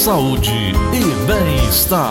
saúde e bem-estar.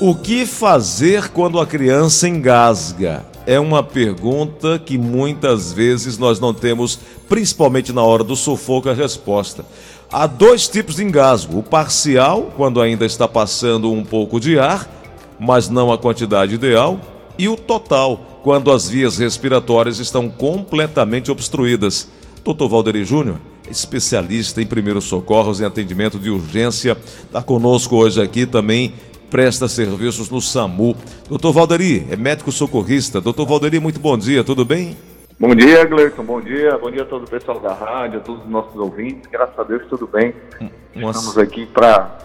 O que fazer quando a criança engasga? É uma pergunta que muitas vezes nós não temos, principalmente na hora do sufoco, a resposta. Há dois tipos de engasgo: o parcial, quando ainda está passando um pouco de ar, mas não a quantidade ideal, e o total, quando as vias respiratórias estão completamente obstruídas. Dr. Valderi Júnior, especialista em primeiros socorros e atendimento de urgência, está conosco hoje aqui também presta serviços no SAMU. Doutor Valderi, é médico socorrista. Doutor Valderi, muito bom dia, tudo bem? Bom dia, Gleison, bom dia. Bom dia a todo o pessoal da rádio, a todos os nossos ouvintes. Graças a Deus, tudo bem. Nossa. Estamos aqui para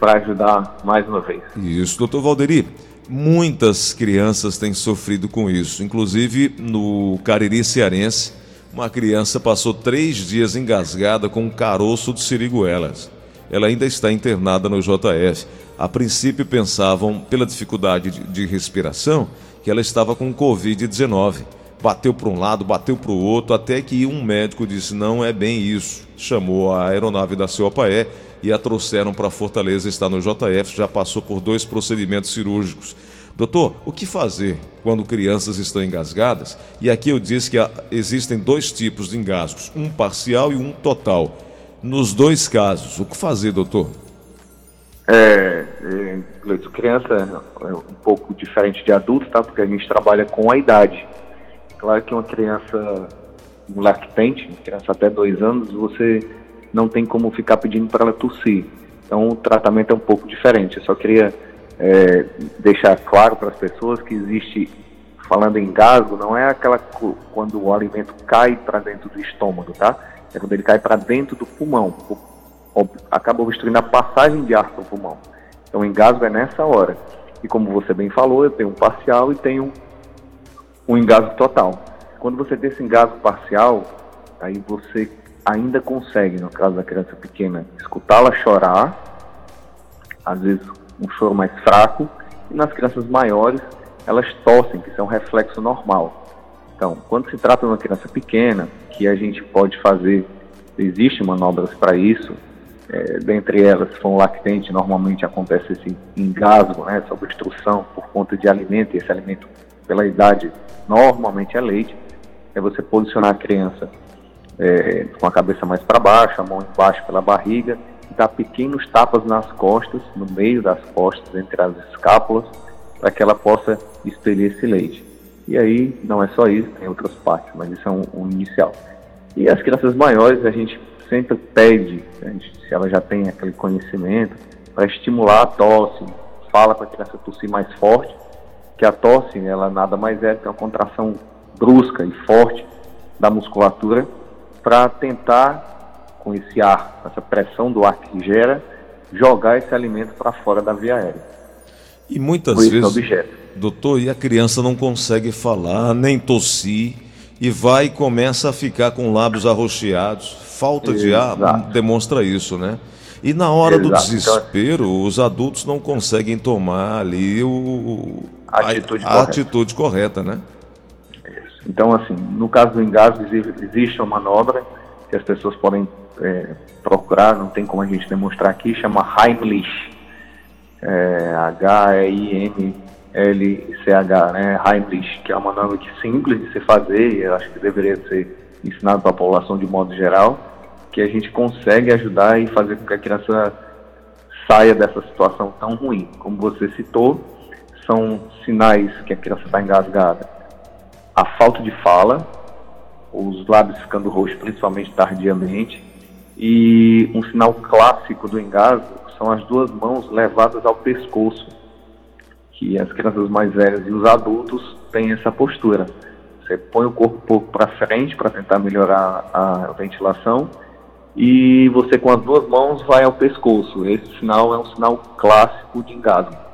ajudar mais uma vez. Isso, doutor Valderi. Muitas crianças têm sofrido com isso, inclusive no Cariri Cearense, uma criança passou três dias engasgada com um caroço de siriguelas. Ela ainda está internada no JF. A princípio pensavam, pela dificuldade de, de respiração, que ela estava com Covid-19. Bateu para um lado, bateu para o outro, até que um médico disse: não é bem isso. Chamou a aeronave da COPAE e a trouxeram para Fortaleza, está no JF, já passou por dois procedimentos cirúrgicos. Doutor, o que fazer quando crianças estão engasgadas? E aqui eu disse que existem dois tipos de engasgos, um parcial e um total. Nos dois casos, o que fazer, doutor? É, é, criança é um pouco diferente de adulto, tá? Porque a gente trabalha com a idade. Claro que uma criança um lactente, criança até dois anos, você não tem como ficar pedindo para ela tossir. Então o tratamento é um pouco diferente. Eu só queria é, deixar claro para as pessoas que existe, falando em gasgo, não é aquela quando o alimento cai para dentro do estômago, tá? É quando ele cai para dentro do pulmão acaba obstruindo a passagem de ar para o pulmão. Então, o engasgo é nessa hora. E como você bem falou, eu tenho um parcial e tenho um engasgo total. Quando você tem esse engasgo parcial, aí você ainda consegue, no caso da criança pequena, escutá-la chorar, às vezes um choro mais fraco, e nas crianças maiores, elas tossem, que isso é um reflexo normal. Então, quando se trata de uma criança pequena, que a gente pode fazer, existem manobras para isso, é, dentre elas, se for um lactente, normalmente acontece esse engasgo, né, essa obstrução por conta de alimento, e esse alimento, pela idade, normalmente é leite. É você posicionar a criança é, com a cabeça mais para baixo, a mão embaixo pela barriga, e dar pequenos tapas nas costas, no meio das costas, entre as escápulas, para que ela possa expelir esse leite. E aí, não é só isso, tem outras partes, mas isso é um, um inicial. E as crianças maiores, a gente sempre pede, né, se ela já tem aquele conhecimento, para estimular a tosse, fala para a criança tossir mais forte, que a tosse, ela nada mais é que uma contração brusca e forte da musculatura para tentar, com esse ar, essa pressão do ar que gera, jogar esse alimento para fora da via aérea. E muitas vezes, objeto. doutor, e a criança não consegue falar, nem tossir, e vai e começa a ficar com lábios arroxeados, falta de ar demonstra isso, né? E na hora Exato. do desespero, os adultos não conseguem tomar ali o, a, atitude, a, a correta. atitude correta, né? Isso. Então, assim, no caso do engasgo, existe uma manobra que as pessoas podem é, procurar, não tem como a gente demonstrar aqui, chama Heimlich. É, H-I-M-L-C-H, né? Heimlich, que é uma manobra que simples de se fazer, e eu acho que deveria ser ensinado para a população de modo geral, que a gente consegue ajudar e fazer com que a criança saia dessa situação tão ruim. Como você citou, são sinais que a criança está engasgada. A falta de fala, os lábios ficando roxos, principalmente tardiamente, e um sinal clássico do engasgo são as duas mãos levadas ao pescoço, que as crianças mais velhas e os adultos têm essa postura. Você põe o corpo um pouco para frente para tentar melhorar a ventilação e você com as duas mãos vai ao pescoço. Esse sinal é um sinal clássico de engasgo.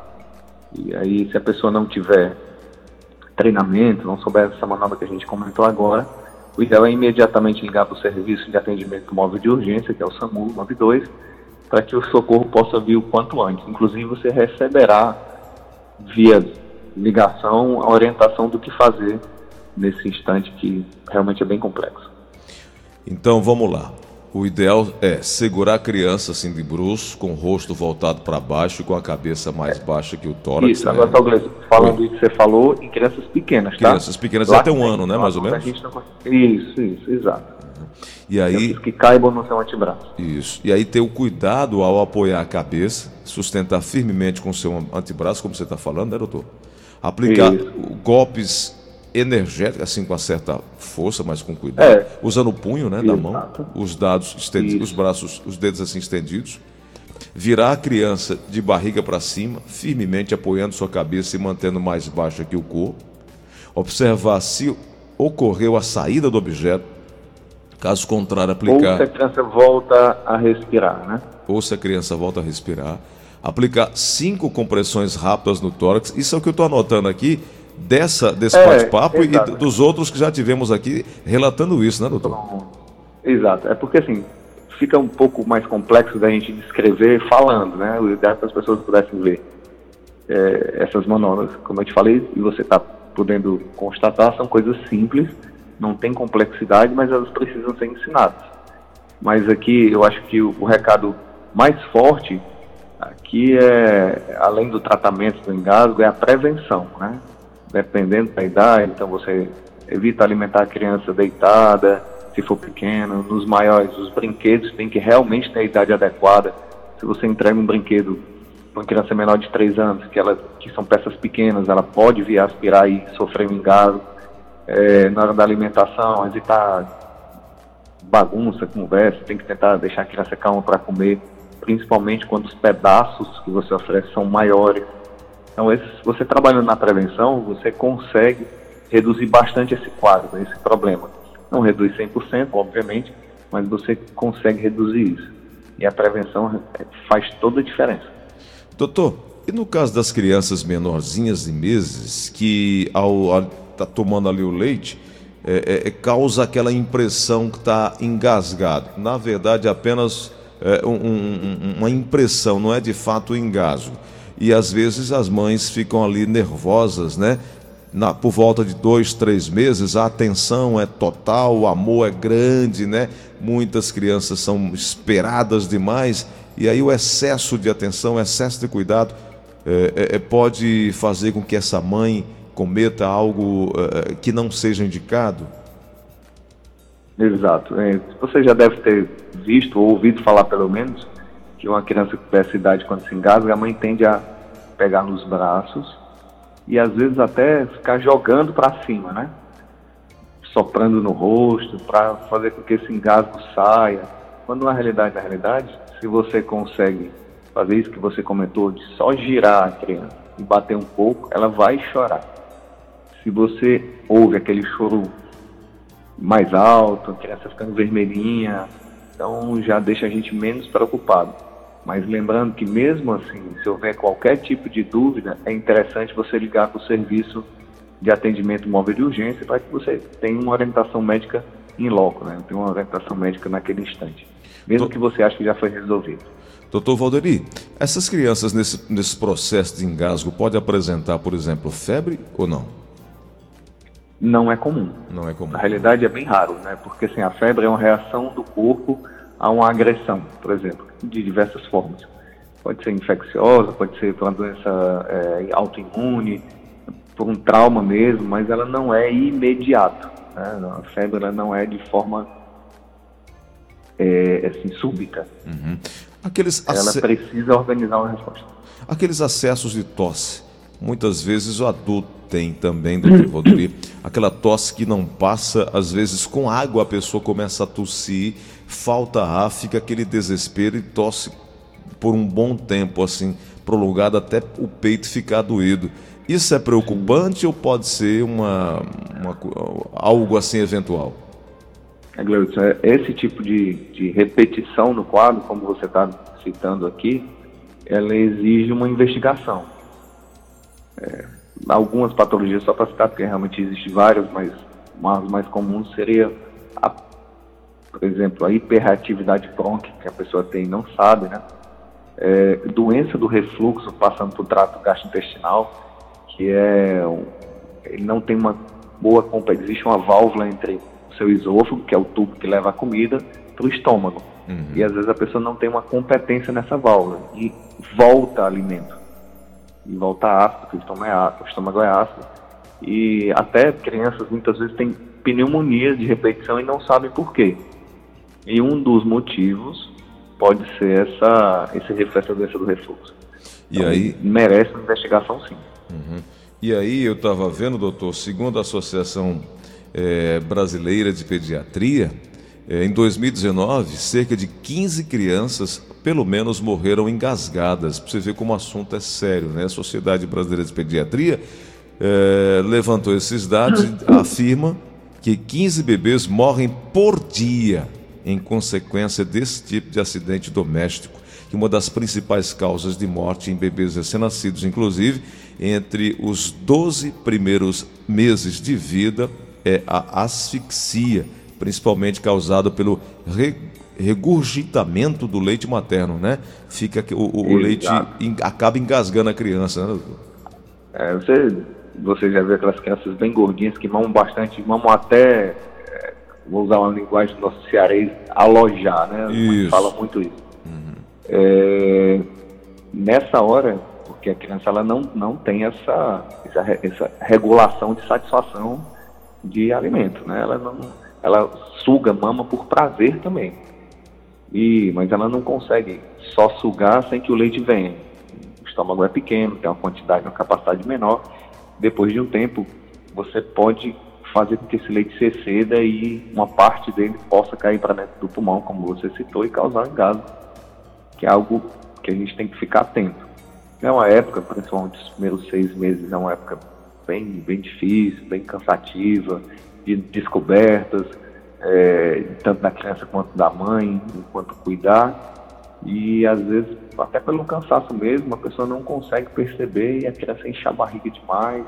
E aí, se a pessoa não tiver treinamento, não souber essa manobra que a gente comentou agora, o ideal é imediatamente ligar para o serviço de atendimento móvel de urgência, que é o SAMU 92, para que o socorro possa vir o quanto antes. Inclusive, você receberá via ligação a orientação do que fazer nesse instante que realmente é bem complexo. Então vamos lá. O ideal é segurar a criança assim de bruços, com o rosto voltado para baixo e com a cabeça mais baixa que o tórax. Isso, agora, né? Gleison, falando Oi. isso que você falou, em crianças pequenas, tá? Crianças pequenas até um ano, né, mais ou menos? Não... Isso, isso, exato. E aí que caibam no seu antebraço. Isso. E aí ter o cuidado ao apoiar a cabeça, sustentar firmemente com o seu antebraço, como você está falando, né, doutor? Aplicar isso. golpes energéticos, assim com uma certa força, mas com cuidado, é. usando o punho, né, da mão, os dados estendidos, os braços, os dedos assim estendidos. Virar a criança de barriga para cima, firmemente apoiando sua cabeça e mantendo mais baixa que o corpo. Observar se ocorreu a saída do objeto Caso contrário, aplicar. Ou se a criança volta a respirar, né? Ou se a criança volta a respirar. Aplicar cinco compressões rápidas no tórax. Isso é o que eu estou anotando aqui dessa, desse é, bate-papo e dos outros que já tivemos aqui relatando isso, né, doutor? Exato. É porque assim, fica um pouco mais complexo da gente descrever falando, né? O ideal é que as pessoas pudessem ver é, essas manobras, como eu te falei, e você está podendo constatar, são coisas simples não tem complexidade, mas elas precisam ser ensinadas. Mas aqui eu acho que o, o recado mais forte aqui é, além do tratamento do engasgo, é a prevenção, né? Dependendo da idade, então você evita alimentar a criança deitada, se for pequeno, nos maiores, os brinquedos têm que realmente ter a idade adequada. Se você entrega um brinquedo para uma criança menor de 3 anos, que, ela, que são peças pequenas, ela pode vir aspirar e sofrer um engasgo é, na hora da alimentação, evitar bagunça, conversa, tem que tentar deixar a criança calma para comer, principalmente quando os pedaços que você oferece são maiores. Então, esse, você trabalhando na prevenção, você consegue reduzir bastante esse quadro, esse problema. Não reduz 100%, obviamente, mas você consegue reduzir isso. E a prevenção faz toda a diferença. Doutor, e no caso das crianças menorzinhas de meses que ao, ao está tomando ali o leite, é, é, é, causa aquela impressão que está engasgado. Na verdade, é apenas é, um, um, uma impressão, não é de fato engasgo. E às vezes as mães ficam ali nervosas, né? Na, por volta de dois, três meses, a atenção é total, o amor é grande, né? Muitas crianças são esperadas demais, e aí o excesso de atenção, o excesso de cuidado é, é, é pode fazer com que essa mãe cometa algo uh, que não seja indicado? Exato. É, você já deve ter visto ou ouvido falar, pelo menos, que uma criança dessa idade, quando se engasga, a mãe tende a pegar nos braços e às vezes até ficar jogando para cima, né? Soprando no rosto para fazer com que esse engasgo saia. Quando na realidade, na realidade, se você consegue fazer isso que você comentou, de só girar a criança e bater um pouco, ela vai chorar se você ouve aquele choro mais alto, a criança ficando vermelhinha, então já deixa a gente menos preocupado. Mas lembrando que mesmo assim, se houver qualquer tipo de dúvida, é interessante você ligar para o serviço de atendimento móvel de urgência para que você tenha uma orientação médica em loco, né? Tenha uma orientação médica naquele instante, mesmo que você ache que já foi resolvido. Doutor Valderi, essas crianças nesse, nesse processo de engasgo podem apresentar, por exemplo, febre ou não? não é comum. Não é comum. Na realidade é bem raro, né? Porque assim, a febre é uma reação do corpo a uma agressão, por exemplo, de diversas formas. Pode ser infecciosa, pode ser por uma doença é, autoimune, por um trauma mesmo, mas ela não é imediato. Né? A febre ela não é de forma é, assim, súbita. Uhum. Aqueles ela precisa organizar uma resposta. Aqueles acessos de tosse Muitas vezes o adulto tem também, doutor Valduri, aquela tosse que não passa, às vezes com água a pessoa começa a tossir, falta ar, fica aquele desespero e tosse por um bom tempo, assim, prolongado até o peito ficar doído. Isso é preocupante ou pode ser uma, uma algo assim eventual? É, Gleudson, é, esse tipo de, de repetição no quadro, como você está citando aqui, ela exige uma investigação. É, algumas patologias, só para citar, porque realmente existem várias, mas as mais comuns seria, a, por exemplo, a hiperatividade crônica que a pessoa tem e não sabe, né? É, doença do refluxo passando o trato gastrointestinal, que é ele não tem uma boa existe uma válvula entre o seu esôfago, que é o tubo que leva a comida, para o estômago. Uhum. E às vezes a pessoa não tem uma competência nessa válvula e volta alimento. E volta ácido, porque o estômago é ácido, o estômago é ácido. E até crianças muitas vezes têm pneumonia de repetição e não sabem por quê. E um dos motivos pode ser essa, esse, essa doença do refluxo. E então, aí merece uma investigação sim. Uhum. E aí eu estava vendo, doutor, segundo a Associação é, Brasileira de Pediatria, é, em 2019, cerca de 15 crianças, pelo menos, morreram engasgadas. Para você ver como o assunto é sério, né? A Sociedade Brasileira de Pediatria é, levantou esses dados e afirma que 15 bebês morrem por dia em consequência desse tipo de acidente doméstico, que uma das principais causas de morte em bebês recém-nascidos, inclusive, entre os 12 primeiros meses de vida, é a asfixia, principalmente causada pelo regurgitamento do leite materno, né? Fica o, o leite acaba engasgando a criança, né? É, você, você já viu aquelas crianças bem gordinhas que mamam bastante, mamam até vou usar uma linguagem do nosso cearês, alojar, né? Isso. Fala muito isso. Uhum. É, nessa hora, porque a criança ela não, não tem essa, essa, essa regulação de satisfação de alimento, né? Ela não, ela suga, mama por prazer também. E, mas ela não consegue só sugar sem que o leite venha. O estômago é pequeno, tem uma quantidade, uma capacidade menor. Depois de um tempo, você pode fazer com que esse leite se exceda e uma parte dele possa cair para dentro do pulmão, como você citou, e causar engasgo, que é algo que a gente tem que ficar atento. É uma época, principalmente os primeiros seis meses, é uma época bem, bem difícil, bem cansativa, de descobertas, é, tanto da criança quanto da mãe, enquanto cuidar. E às vezes, até pelo cansaço mesmo, a pessoa não consegue perceber e a criança enche a barriga demais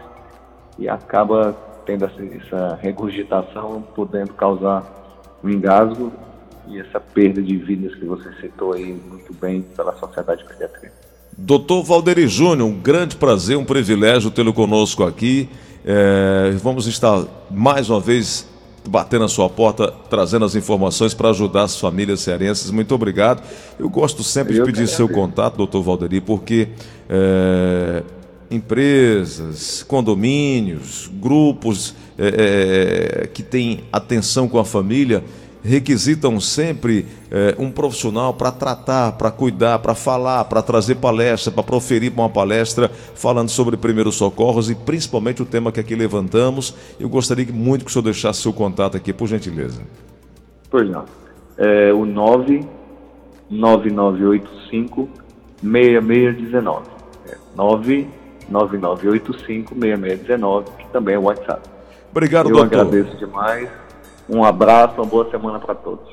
e acaba tendo essa, essa regurgitação, podendo causar um engasgo e essa perda de vidas que você citou aí muito bem pela Sociedade de Pediatria. Doutor Valderi Júnior, um grande prazer, um privilégio tê-lo conosco aqui. É, vamos estar mais uma vez batendo a sua porta, trazendo as informações para ajudar as famílias cearenses. Muito obrigado. Eu gosto sempre Eu de pedir seu contato, doutor Valderi, porque é, empresas, condomínios, grupos é, que têm atenção com a família requisitam sempre é, um profissional para tratar, para cuidar, para falar, para trazer palestra, para proferir uma palestra falando sobre primeiros socorros e principalmente o tema que aqui levantamos. Eu gostaria muito que o senhor deixasse seu contato aqui, por gentileza. Pois não. É o 99985 6619. É 9 9985-6619, que também é o WhatsApp. Obrigado, Eu doutor. Eu agradeço demais. Um abraço, uma boa semana para todos.